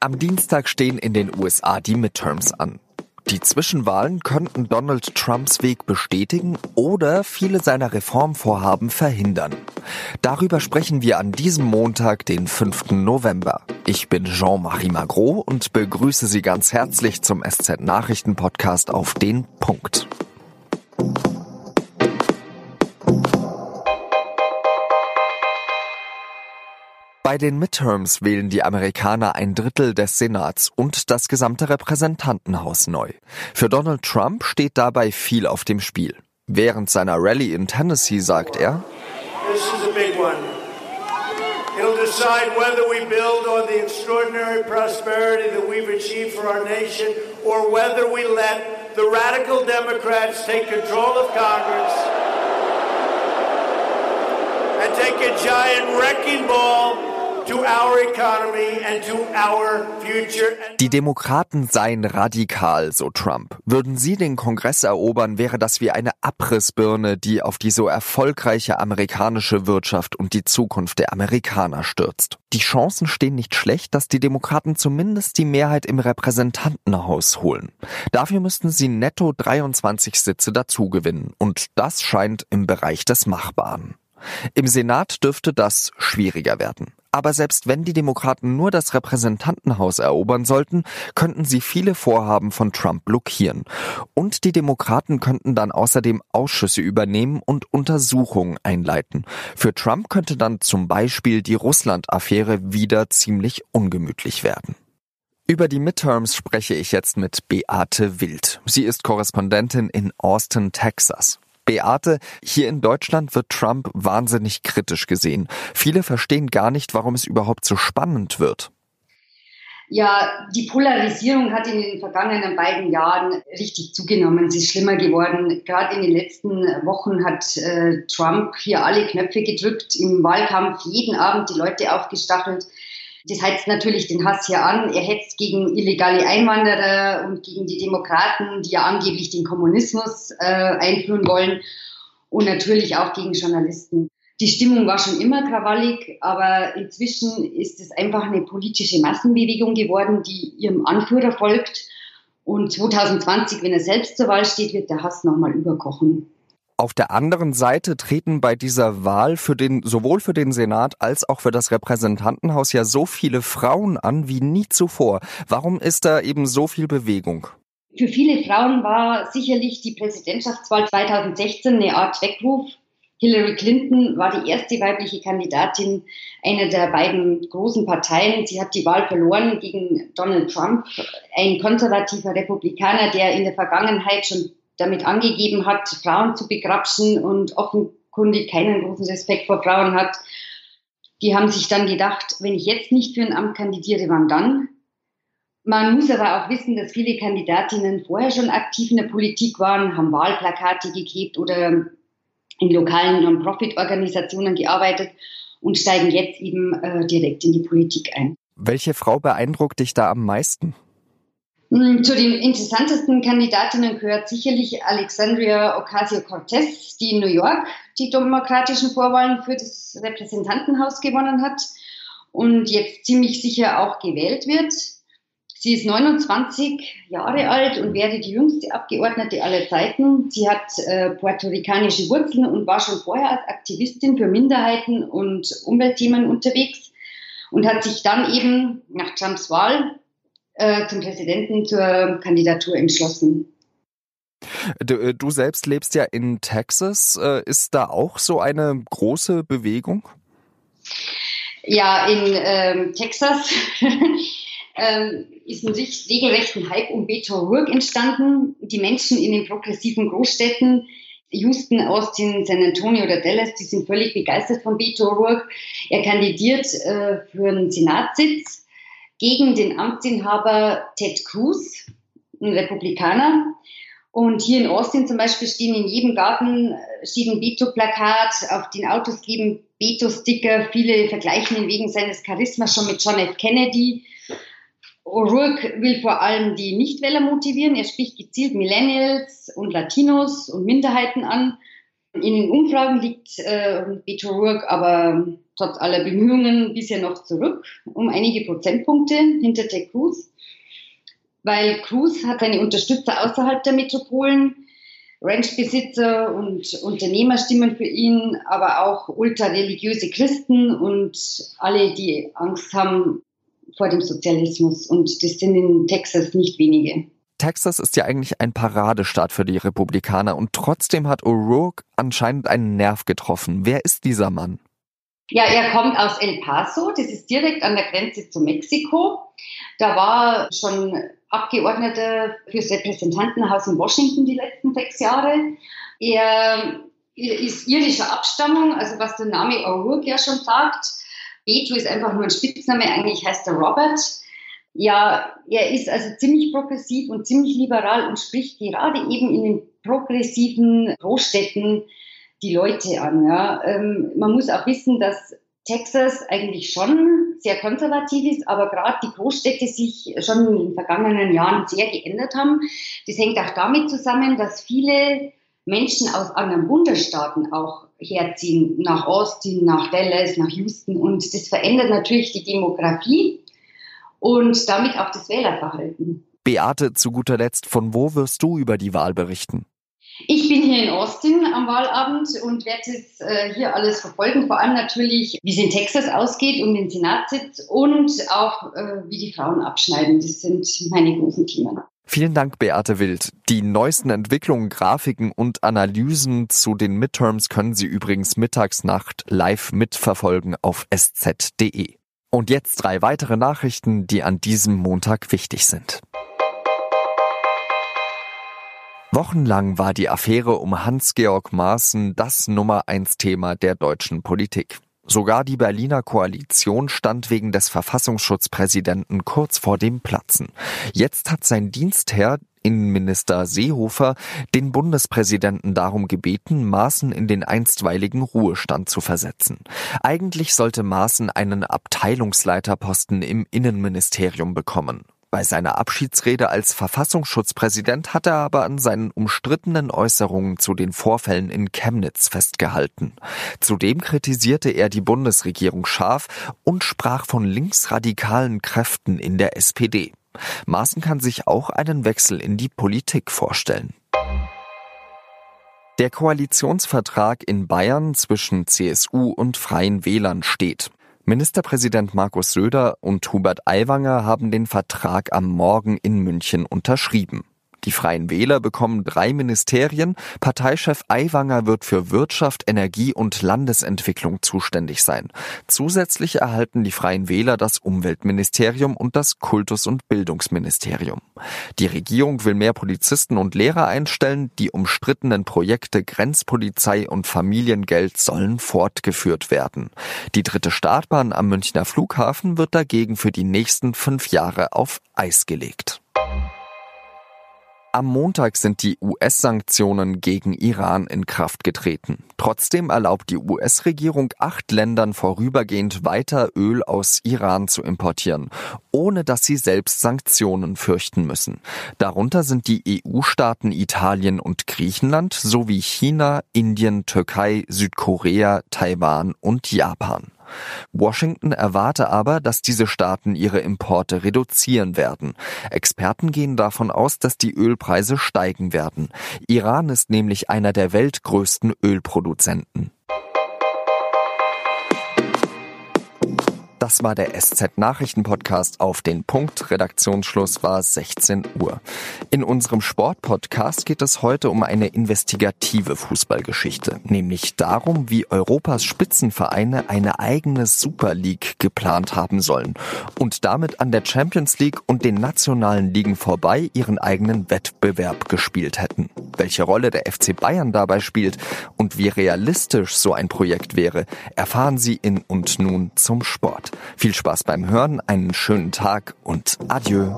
Am Dienstag stehen in den USA die Midterms an. Die Zwischenwahlen könnten Donald Trumps Weg bestätigen oder viele seiner Reformvorhaben verhindern. Darüber sprechen wir an diesem Montag, den 5. November. Ich bin Jean-Marie Magro und begrüße Sie ganz herzlich zum SZ Nachrichten Podcast auf den Punkt. Bei den Midterms wählen die Amerikaner ein Drittel des Senats und das gesamte Repräsentantenhaus neu. Für Donald Trump steht dabei viel auf dem Spiel. Während seiner Rallye in Tennessee sagt er, It'll decide whether we build on the extraordinary prosperity that we've achieved for our nation or whether we let the radical Democrats take control of Congress and take a giant wrecking ball die Demokraten seien radikal, so Trump. Würden sie den Kongress erobern, wäre das wie eine Abrissbirne, die auf die so erfolgreiche amerikanische Wirtschaft und die Zukunft der Amerikaner stürzt. Die Chancen stehen nicht schlecht, dass die Demokraten zumindest die Mehrheit im Repräsentantenhaus holen. Dafür müssten sie netto 23 Sitze dazugewinnen. Und das scheint im Bereich des Machbaren. Im Senat dürfte das schwieriger werden. Aber selbst wenn die Demokraten nur das Repräsentantenhaus erobern sollten, könnten sie viele Vorhaben von Trump blockieren. Und die Demokraten könnten dann außerdem Ausschüsse übernehmen und Untersuchungen einleiten. Für Trump könnte dann zum Beispiel die Russland-Affäre wieder ziemlich ungemütlich werden. Über die Midterms spreche ich jetzt mit Beate Wild. Sie ist Korrespondentin in Austin, Texas. Beate, hier in Deutschland wird Trump wahnsinnig kritisch gesehen. Viele verstehen gar nicht, warum es überhaupt so spannend wird. Ja, die Polarisierung hat in den vergangenen beiden Jahren richtig zugenommen. Sie ist schlimmer geworden. Gerade in den letzten Wochen hat äh, Trump hier alle Knöpfe gedrückt, im Wahlkampf jeden Abend die Leute aufgestachelt. Das heizt natürlich den Hass hier an. Er hetzt gegen illegale Einwanderer und gegen die Demokraten, die ja angeblich den Kommunismus äh, einführen wollen. Und natürlich auch gegen Journalisten. Die Stimmung war schon immer krawallig, aber inzwischen ist es einfach eine politische Massenbewegung geworden, die ihrem Anführer folgt. Und 2020, wenn er selbst zur Wahl steht, wird der Hass nochmal überkochen. Auf der anderen Seite treten bei dieser Wahl für den, sowohl für den Senat als auch für das Repräsentantenhaus ja so viele Frauen an wie nie zuvor. Warum ist da eben so viel Bewegung? Für viele Frauen war sicherlich die Präsidentschaftswahl 2016 eine Art Weckruf. Hillary Clinton war die erste weibliche Kandidatin einer der beiden großen Parteien. Sie hat die Wahl verloren gegen Donald Trump, ein konservativer Republikaner, der in der Vergangenheit schon damit angegeben hat, Frauen zu begrapschen und offenkundig keinen großen Respekt vor Frauen hat. Die haben sich dann gedacht, wenn ich jetzt nicht für ein Amt kandidiere, wann dann? Man muss aber auch wissen, dass viele Kandidatinnen vorher schon aktiv in der Politik waren, haben Wahlplakate geklebt oder in lokalen Non-Profit-Organisationen gearbeitet und steigen jetzt eben äh, direkt in die Politik ein. Welche Frau beeindruckt dich da am meisten? Hm, zu den interessantesten Kandidatinnen gehört sicherlich Alexandria Ocasio-Cortez, die in New York die demokratischen Vorwahlen für das Repräsentantenhaus gewonnen hat und jetzt ziemlich sicher auch gewählt wird. Sie ist 29 Jahre alt und wäre die jüngste Abgeordnete aller Zeiten. Sie hat äh, puerto-ricanische Wurzeln und war schon vorher als Aktivistin für Minderheiten und Umweltthemen unterwegs und hat sich dann eben nach Trumps Wahl äh, zum Präsidenten zur Kandidatur entschlossen. Du, äh, du, selbst lebst ja in Texas. Äh, ist da auch so eine große Bewegung? Ja, in ähm, Texas ähm, ist ein regelrechten Hype um Beto O'Rourke entstanden. Die Menschen in den progressiven Großstädten Houston, Austin, San Antonio oder Dallas, die sind völlig begeistert von Beto O'Rourke. Er kandidiert äh, für einen Senatssitz gegen den Amtsinhaber Ted Cruz, ein Republikaner. Und hier in Austin zum Beispiel stehen in jedem Garten äh, steht ein Beto-Plakat, auf den Autos kleben Beto-Sticker. Viele vergleichen ihn wegen seines Charismas schon mit John F. Kennedy. O'Rourke will vor allem die Nichtwähler motivieren. Er spricht gezielt Millennials und Latinos und Minderheiten an. In den Umfragen liegt äh, Beto aber trotz aller Bemühungen bisher noch zurück, um einige Prozentpunkte hinter Ted Cruz, weil Cruz hat seine Unterstützer außerhalb der Metropolen, Ranchbesitzer und Unternehmer stimmen für ihn, aber auch ultrareligiöse Christen und alle, die Angst haben vor dem Sozialismus. Und das sind in Texas nicht wenige. Texas ist ja eigentlich ein Paradestaat für die Republikaner und trotzdem hat O'Rourke anscheinend einen Nerv getroffen. Wer ist dieser Mann? Ja, er kommt aus El Paso, das ist direkt an der Grenze zu Mexiko. Da war schon Abgeordneter fürs Repräsentantenhaus in Washington die letzten sechs Jahre. Er ist irischer Abstammung, also was der Name O'Rourke ja schon sagt. Beto ist einfach nur ein Spitzname, eigentlich heißt er Robert. Ja, er ist also ziemlich progressiv und ziemlich liberal und spricht gerade eben in den progressiven Großstädten die Leute an. Ja. Ähm, man muss auch wissen, dass Texas eigentlich schon sehr konservativ ist, aber gerade die Großstädte sich schon in den vergangenen Jahren sehr geändert haben. Das hängt auch damit zusammen, dass viele Menschen aus anderen Bundesstaaten auch herziehen, nach Austin, nach Dallas, nach Houston. Und das verändert natürlich die Demografie und damit auch das Wählerverhalten. Beate, zu guter Letzt, von wo wirst du über die Wahl berichten? Ich bin hier in Austin am Wahlabend und werde jetzt äh, hier alles verfolgen, vor allem natürlich, wie es in Texas ausgeht um den Senatssitz und auch, äh, wie die Frauen abschneiden. Das sind meine großen Themen. Vielen Dank, Beate Wild. Die neuesten Entwicklungen, Grafiken und Analysen zu den Midterms können Sie übrigens Mittagsnacht live mitverfolgen auf sz.de. Und jetzt drei weitere Nachrichten, die an diesem Montag wichtig sind. Wochenlang war die Affäre um Hans-Georg Maaßen das Nummer eins Thema der deutschen Politik. Sogar die Berliner Koalition stand wegen des Verfassungsschutzpräsidenten kurz vor dem Platzen. Jetzt hat sein Dienstherr Innenminister Seehofer den Bundespräsidenten darum gebeten, Maaßen in den einstweiligen Ruhestand zu versetzen. Eigentlich sollte Maaßen einen Abteilungsleiterposten im Innenministerium bekommen. Bei seiner Abschiedsrede als Verfassungsschutzpräsident hat er aber an seinen umstrittenen Äußerungen zu den Vorfällen in Chemnitz festgehalten. Zudem kritisierte er die Bundesregierung scharf und sprach von linksradikalen Kräften in der SPD. Maaßen kann sich auch einen Wechsel in die Politik vorstellen. Der Koalitionsvertrag in Bayern zwischen CSU und Freien Wählern steht. Ministerpräsident Markus Söder und Hubert Aiwanger haben den Vertrag am Morgen in München unterschrieben. Die Freien Wähler bekommen drei Ministerien. Parteichef Aiwanger wird für Wirtschaft, Energie und Landesentwicklung zuständig sein. Zusätzlich erhalten die Freien Wähler das Umweltministerium und das Kultus- und Bildungsministerium. Die Regierung will mehr Polizisten und Lehrer einstellen. Die umstrittenen Projekte Grenzpolizei und Familiengeld sollen fortgeführt werden. Die dritte Startbahn am Münchner Flughafen wird dagegen für die nächsten fünf Jahre auf Eis gelegt. Am Montag sind die US-Sanktionen gegen Iran in Kraft getreten. Trotzdem erlaubt die US-Regierung acht Ländern vorübergehend weiter Öl aus Iran zu importieren, ohne dass sie selbst Sanktionen fürchten müssen. Darunter sind die EU-Staaten Italien und Griechenland sowie China, Indien, Türkei, Südkorea, Taiwan und Japan. Washington erwarte aber, dass diese Staaten ihre Importe reduzieren werden. Experten gehen davon aus, dass die Ölpreise steigen werden. Iran ist nämlich einer der weltgrößten Ölproduzenten. Das war der SZ Nachrichtenpodcast auf den Punkt. Redaktionsschluss war 16 Uhr. In unserem Sportpodcast geht es heute um eine investigative Fußballgeschichte, nämlich darum, wie Europas Spitzenvereine eine eigene Super League geplant haben sollen und damit an der Champions League und den nationalen Ligen vorbei ihren eigenen Wettbewerb gespielt hätten. Welche Rolle der FC Bayern dabei spielt und wie realistisch so ein Projekt wäre, erfahren Sie in und nun zum Sport. Viel Spaß beim Hören, einen schönen Tag und adieu.